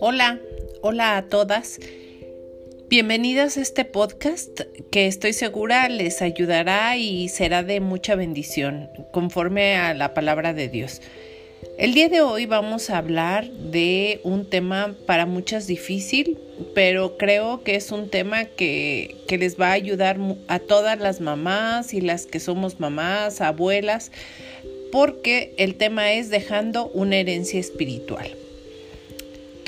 Hola, hola a todas. Bienvenidas a este podcast que estoy segura les ayudará y será de mucha bendición conforme a la palabra de Dios. El día de hoy vamos a hablar de un tema para muchas difícil, pero creo que es un tema que, que les va a ayudar a todas las mamás y las que somos mamás, abuelas, porque el tema es dejando una herencia espiritual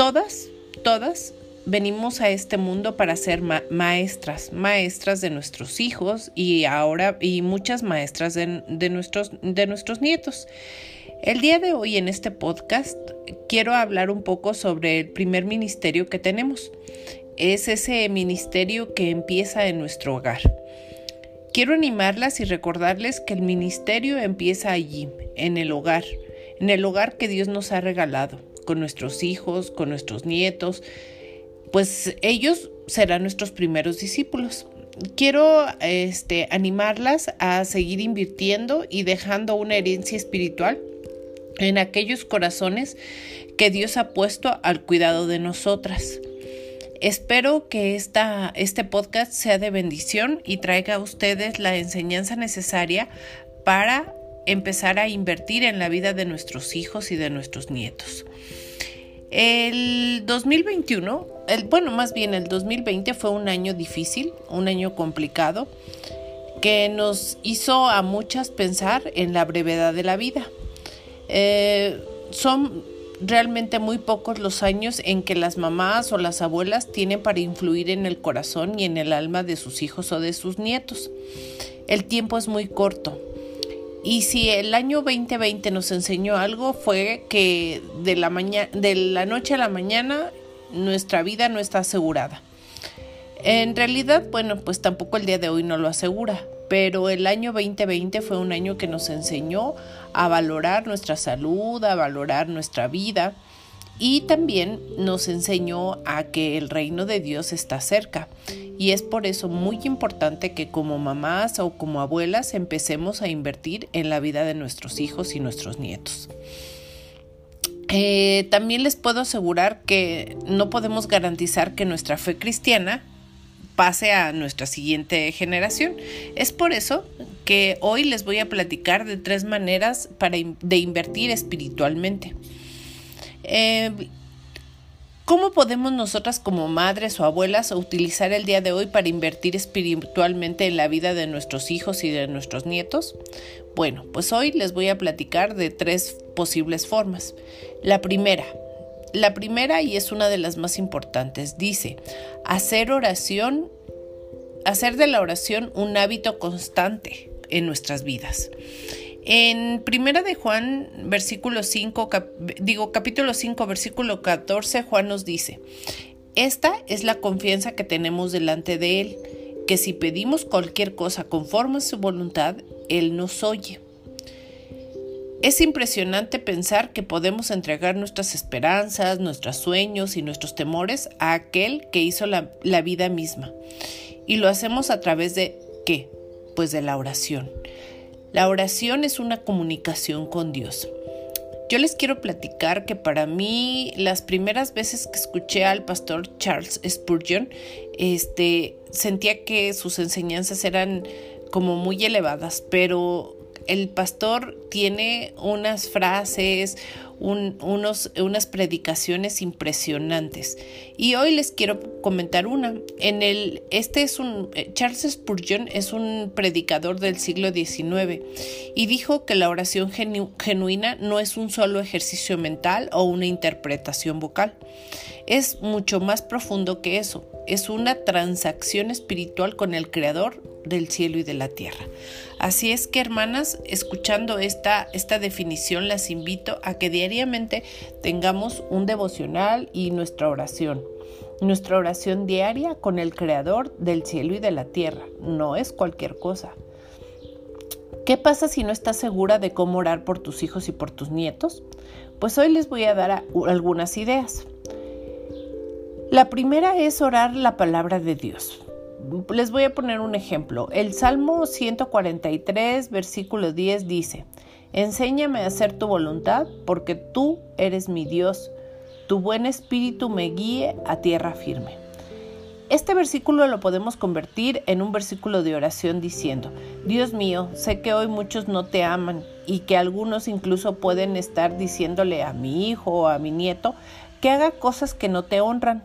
todas, todas venimos a este mundo para ser maestras, maestras de nuestros hijos y ahora y muchas maestras de, nuestros, de nuestros nietos. El día de hoy en este podcast quiero hablar un poco sobre el primer ministerio que tenemos. Es ese ministerio que empieza en nuestro hogar. Quiero animarlas y recordarles que el ministerio empieza allí, en el hogar, en el hogar que Dios nos ha regalado con nuestros hijos, con nuestros nietos, pues ellos serán nuestros primeros discípulos. Quiero este, animarlas a seguir invirtiendo y dejando una herencia espiritual en aquellos corazones que Dios ha puesto al cuidado de nosotras. Espero que esta, este podcast sea de bendición y traiga a ustedes la enseñanza necesaria para empezar a invertir en la vida de nuestros hijos y de nuestros nietos. El 2021, el, bueno, más bien el 2020 fue un año difícil, un año complicado, que nos hizo a muchas pensar en la brevedad de la vida. Eh, son realmente muy pocos los años en que las mamás o las abuelas tienen para influir en el corazón y en el alma de sus hijos o de sus nietos. El tiempo es muy corto y si el año 2020 nos enseñó algo fue que de la, noche a la mañana nuestra vida no está asegurada. En realidad, bueno, pues tampoco el día de hoy no lo asegura, pero el año 2020 fue un año que nos enseñó a valorar nuestra salud, a valorar nuestra vida y también nos enseñó a que el reino de Dios está cerca. Y es por eso muy importante que como mamás o como abuelas empecemos a invertir en la vida de nuestros hijos y nuestros nietos. Eh, también les puedo asegurar que no podemos garantizar que nuestra fe cristiana pase a nuestra siguiente generación. Es por eso que hoy les voy a platicar de tres maneras para, de invertir espiritualmente. Eh, ¿Cómo podemos nosotras como madres o abuelas utilizar el día de hoy para invertir espiritualmente en la vida de nuestros hijos y de nuestros nietos? Bueno, pues hoy les voy a platicar de tres posibles formas. La primera, la primera y es una de las más importantes, dice, hacer oración, hacer de la oración un hábito constante en nuestras vidas. En Primera de Juan, versículo 5, digo capítulo 5, versículo 14, Juan nos dice, esta es la confianza que tenemos delante de Él, que si pedimos cualquier cosa conforme a su voluntad, Él nos oye. Es impresionante pensar que podemos entregar nuestras esperanzas, nuestros sueños y nuestros temores a aquel que hizo la, vida misma. Y lo hacemos a través de qué? Pues de la oración. La oración es una comunicación con Dios. Yo les quiero platicar que para mí las primeras veces que escuché al pastor Charles Spurgeon, este, sentía que sus enseñanzas eran como muy elevadas, pero el pastor tiene unas frases, unos, unas predicaciones impresionantes. Y hoy les quiero comentar una. En el, este es un, eh, Charles Spurgeon es un predicador del siglo XIX y dijo que la oración genuina no es un solo ejercicio mental o una interpretación vocal. Es mucho más profundo que eso. Es una transacción espiritual con el Creador del cielo y de la tierra. Así es que, hermanas, escuchando esta, esta definición, las invito a que diariamente tengamos un devocional y nuestra oración. Nuestra oración diaria con el Creador del cielo y de la tierra. No es cualquier cosa. ¿Qué pasa si no estás segura de cómo orar por tus hijos y por tus nietos? Pues hoy les voy a dar algunas ideas. La primera es orar la palabra de Dios. Les voy a poner un ejemplo. El Salmo 143, versículo 10 dice, Enséñame a hacer tu voluntad, porque tú eres mi Dios. Tu buen espíritu me guíe a tierra firme. Este versículo lo podemos convertir en un versículo de oración diciendo, Dios mío, sé que hoy muchos no te aman y que algunos incluso pueden estar diciéndole a mi hijo o a mi nieto que haga cosas que no te honran.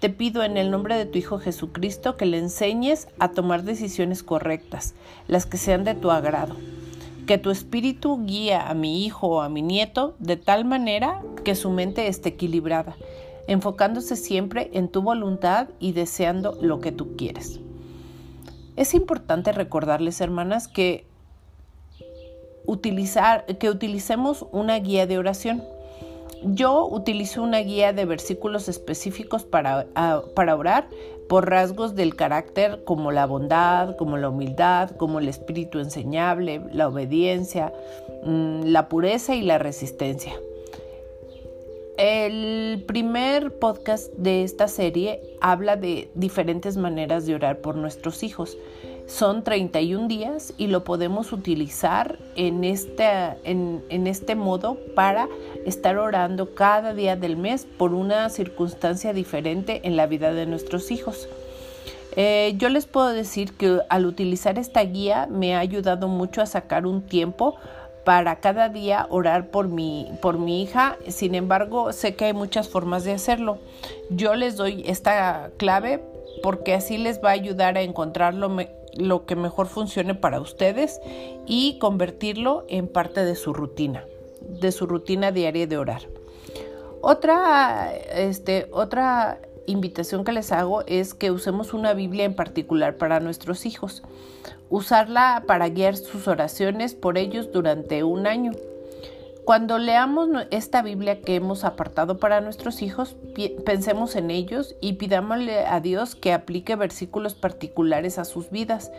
Te pido en el nombre de tu Hijo Jesucristo que le enseñes a tomar decisiones correctas, las que sean de tu agrado. Que tu espíritu guíe a mi hijo o a mi nieto de tal manera que su mente esté equilibrada enfocándose siempre en tu voluntad y deseando lo que tú quieres. Es importante recordarles, hermanas, que utilizar que utilicemos una guía de oración. Yo utilizo una guía de versículos específicos para, para orar por rasgos del carácter como la bondad, como la humildad, como el espíritu enseñable, la obediencia, mm, la pureza y la resistencia. El primer podcast de esta serie habla de diferentes maneras de orar por nuestros hijos. Son 31 días y lo podemos utilizar en este, en, este modo para estar orando cada día del mes por una circunstancia diferente en la vida de nuestros hijos. Eh, yo les puedo decir que al utilizar esta guía me ha ayudado mucho a sacar un tiempo para cada día orar por mi, por mi hija. Sin embargo, sé que hay muchas formas de hacerlo. Yo les doy esta clave porque así les va a ayudar a encontrar lo, lo que mejor funcione para ustedes y convertirlo en parte de su rutina, de su rutina diaria de orar. Otra, este, otra invitación que les hago es que usemos una Biblia en particular para nuestros hijos usarla para guiar sus oraciones por ellos durante un año. Cuando leamos esta Biblia que hemos apartado para nuestros hijos, pensemos en ellos y pidámosle a Dios que aplique versículos particulares a sus vidas.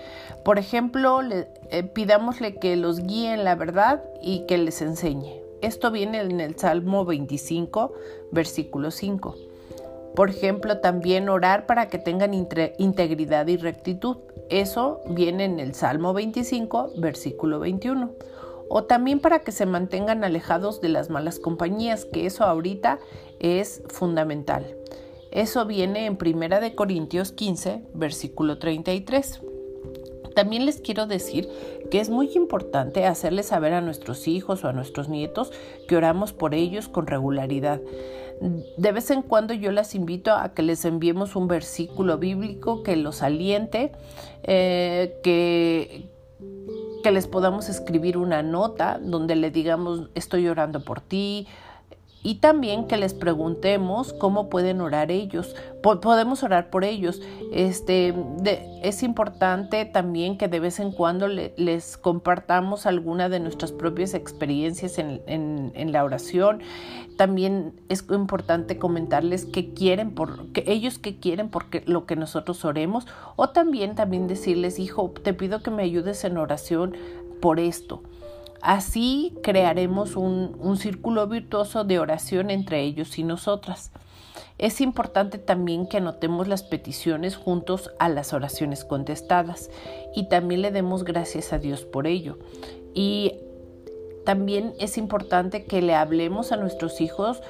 Por ejemplo, eh, pidámosle que los guíe en la verdad y que les enseñe. Esto viene en el Salmo 25, versículo 5. Por ejemplo, también orar para que tengan integridad y rectitud. Eso viene en el Salmo 25, versículo 21. O también para que se mantengan alejados de las malas compañías, que eso ahorita es fundamental. Eso viene en Primera de Corintios 15, versículo 33. También les quiero decir que es muy importante hacerles saber a nuestros hijos o a nuestros nietos que oramos por ellos con regularidad. De vez en cuando yo las invito a que les enviemos un versículo bíblico que los aliente, eh, que, que les podamos escribir una nota donde le digamos estoy orando por ti, y también que les preguntemos cómo pueden orar ellos. podemos orar por ellos. Este, es importante también que de vez en cuando les compartamos alguna de nuestras propias experiencias en, en, la oración. También es importante comentarles qué quieren, por, que ellos qué quieren porque lo que nosotros oremos. O también, también decirles, hijo, te pido que me ayudes en oración por esto. Así crearemos un, círculo virtuoso de oración entre ellos y nosotras. Es importante también que anotemos las peticiones juntos a las oraciones contestadas y también le demos gracias a Dios por ello. Y también es importante que le hablemos a nuestros hijos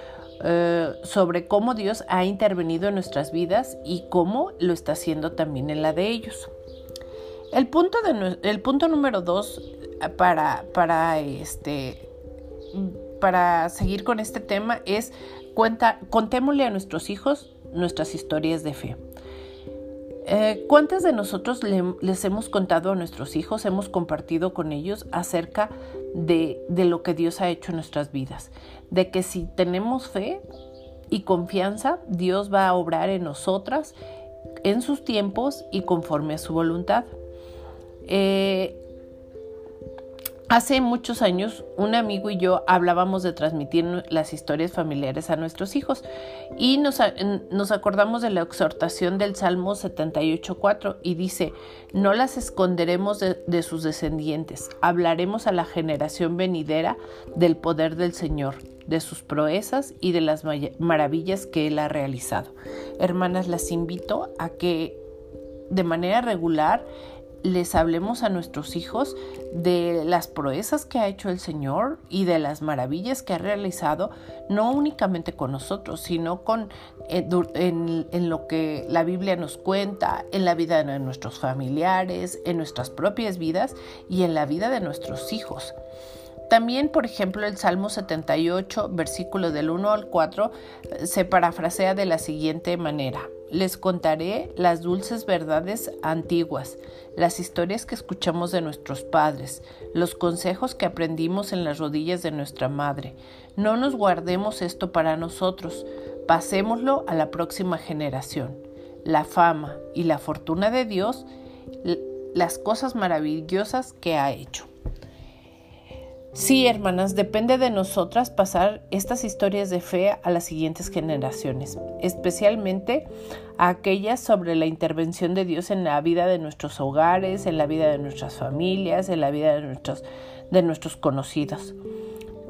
eh, sobre cómo Dios ha intervenido en nuestras vidas y cómo lo está haciendo también en la de ellos. El punto, de, el punto número dos para, para, este, para seguir con este tema es cuenta, contémosle a nuestros hijos nuestras historias de fe. Eh, ¿Cuántas de nosotros les hemos contado a nuestros hijos, hemos compartido con ellos acerca de, de lo que Dios ha hecho en nuestras vidas? De que si tenemos fe y confianza, Dios va a obrar en nosotras en sus tiempos y conforme a su voluntad. Eh, Hace muchos años, un amigo y yo hablábamos de transmitir las historias familiares a nuestros hijos y nos, acordamos de la exhortación del Salmo 78.4 y dice, no las esconderemos de, sus descendientes, hablaremos a la generación venidera del poder del Señor, de sus proezas y de las maravillas que Él ha realizado. Hermanas, las invito a que de manera regular les hablemos a nuestros hijos de las proezas que ha hecho el Señor y de las maravillas que ha realizado, no únicamente con nosotros, sino con eh, en, en, lo que la Biblia nos cuenta, en la vida de nuestros familiares, en nuestras propias vidas y en la vida de nuestros hijos. También, por ejemplo, el Salmo 78, versículo del 1 al 4, se parafrasea de la siguiente manera. Les contaré las dulces verdades antiguas, las historias que escuchamos de nuestros padres, los consejos que aprendimos en las rodillas de nuestra madre. No nos guardemos esto para nosotros, pasémoslo a la próxima generación. La fama y la fortuna de Dios, las cosas maravillosas que ha hecho. Sí, hermanas, depende de nosotras pasar estas historias de fe a las siguientes generaciones, especialmente a aquellas sobre la intervención de Dios en la vida de nuestros hogares, en la vida de nuestras familias, en la vida de nuestros, de nuestros conocidos.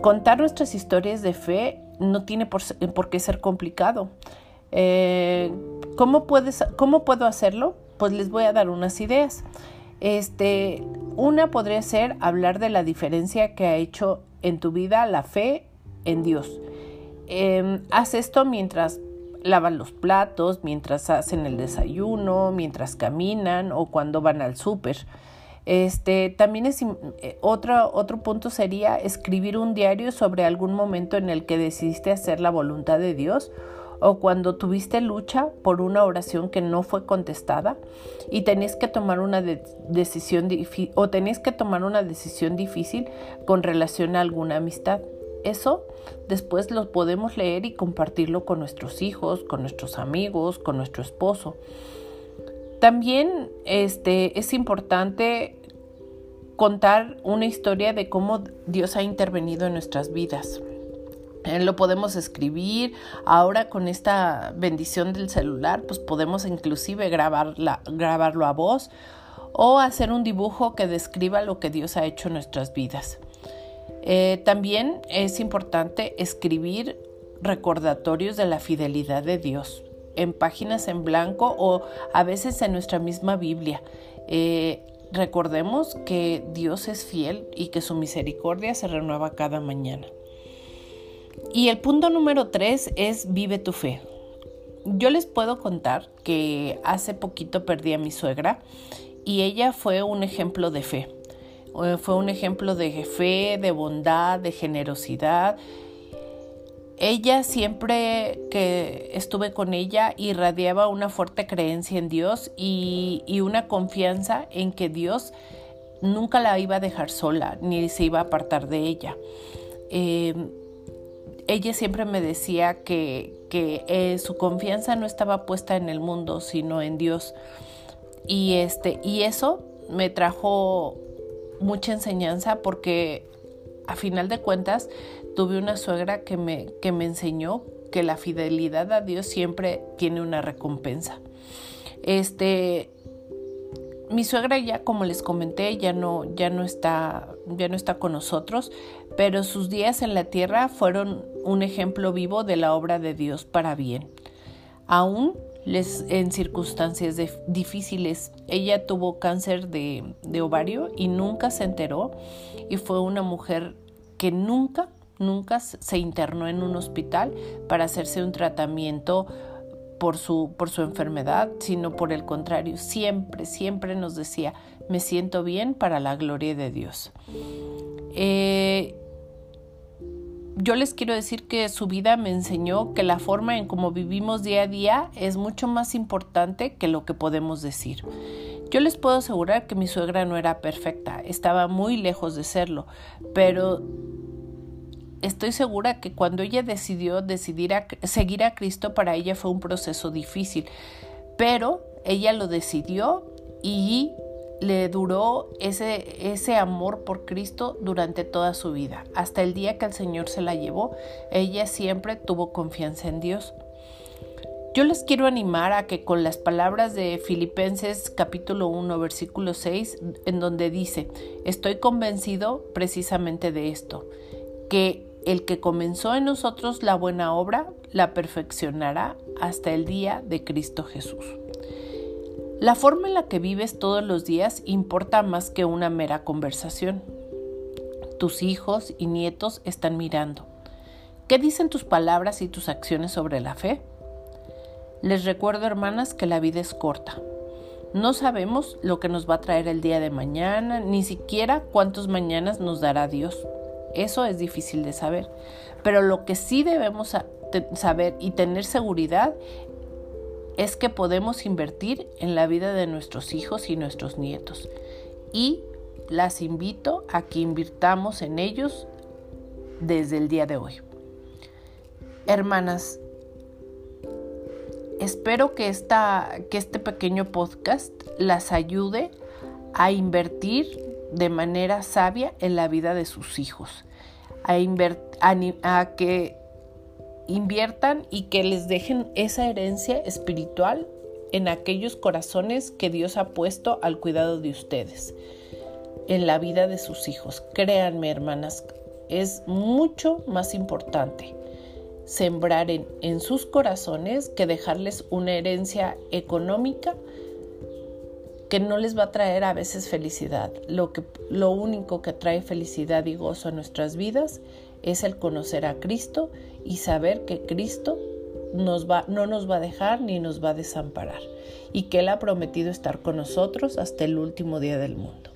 Contar nuestras historias de fe no tiene por, qué ser complicado. Eh, ¿cómo, ¿Cómo puedo hacerlo? Pues les voy a dar unas ideas. Este, una podría ser hablar de la diferencia que ha hecho en tu vida la fe en Dios. Em, haz esto mientras lavan los platos, mientras hacen el desayuno, mientras caminan o cuando van al súper. Este, también es eh, otro, otro punto sería escribir un diario sobre algún momento en el que decidiste hacer la voluntad de Dios o cuando tuviste lucha por una oración que no fue contestada y tenés que tomar una decisión o tenés que tomar una decisión difícil con relación a alguna amistad. Eso después lo podemos leer y compartirlo con nuestros hijos, con nuestros amigos, con nuestro esposo. También este, es importante contar una historia de cómo Dios ha intervenido en nuestras vidas. Eh, lo podemos escribir. Ahora con esta bendición del celular, pues podemos inclusive grabarlo a voz o hacer un dibujo que describa lo que Dios ha hecho en nuestras vidas. Eh, también es importante escribir recordatorios de la fidelidad de Dios en páginas en blanco o a veces en nuestra misma Biblia. Eh, recordemos que Dios es fiel y que su misericordia se renueva cada mañana. Y el punto número tres es vive tu fe. Yo les puedo contar que hace poquito perdí a mi suegra y ella fue un ejemplo de fe. Eh, fue un ejemplo de fe, de bondad, de generosidad. Ella siempre que estuve con ella irradiaba una fuerte creencia en Dios y, una confianza en que Dios nunca la iba a dejar sola ni se iba a apartar de ella. Eh, ella siempre me decía que, eh, su confianza no estaba puesta en el mundo, sino en Dios. Y, este, y eso me trajo mucha enseñanza porque a final de cuentas tuve una suegra que me, que me enseñó que la fidelidad a Dios siempre tiene una recompensa. Este, mi suegra ya, como les comenté, ya no, ya no está, ya no está con nosotros, pero sus días en la tierra fueron un ejemplo vivo de la obra de Dios para bien. Aún en circunstancias difíciles, ella tuvo cáncer de, de ovario y nunca se enteró y fue una mujer que nunca, nunca se internó en un hospital para hacerse un tratamiento por su, por su enfermedad, sino por el contrario, siempre, siempre nos decía, me siento bien para la gloria de Dios. Eh, yo les quiero decir que su vida me enseñó que la forma en cómo vivimos día a día es mucho más importante que lo que podemos decir. Yo les puedo asegurar que mi suegra no era perfecta, estaba muy lejos de serlo, pero estoy segura que cuando ella decidió decidir seguir a Cristo, para ella fue un proceso difícil, pero ella lo decidió y le duró ese, ese amor por Cristo durante toda su vida. Hasta el día que el Señor se la llevó, ella siempre tuvo confianza en Dios. Yo les quiero animar a que con las palabras de Filipenses capítulo 1 versículo 6, en donde dice, estoy convencido precisamente de esto, que el que comenzó en nosotros la buena obra, la perfeccionará hasta el día de Cristo Jesús. La forma en la que vives todos los días importa más que una mera conversación. Tus hijos y nietos están mirando. ¿Qué dicen tus palabras y tus acciones sobre la fe? Les recuerdo, hermanas, que la vida es corta. No sabemos lo que nos va a traer el día de mañana, ni siquiera cuántos mañanas nos dará Dios. Eso es difícil de saber. Pero lo que sí debemos saber y tener seguridad es que podemos invertir en la vida de nuestros hijos y nuestros nietos. Y las invito a que invirtamos en ellos desde el día de hoy. Hermanas, espero que, que este pequeño podcast las ayude a invertir de manera sabia en la vida de sus hijos, a, a que inviertan y que les dejen esa herencia espiritual en aquellos corazones que Dios ha puesto al cuidado de ustedes, en la vida de sus hijos. Créanme, hermanas, es mucho más importante sembrar en, en sus corazones que dejarles una herencia económica que no les va a traer a veces felicidad. Lo, que, lo único que trae felicidad y gozo a nuestras vidas es el conocer a Cristo y saber que Cristo nos va, no nos va a dejar ni nos va a desamparar y que Él ha prometido estar con nosotros hasta el último día del mundo.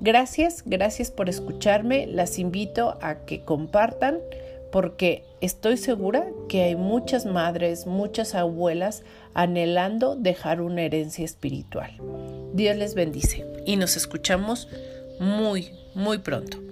Gracias, gracias por escucharme. Las invito a que compartan porque estoy segura que hay muchas madres, muchas abuelas anhelando dejar una herencia espiritual. Dios les bendice y nos escuchamos muy, muy pronto.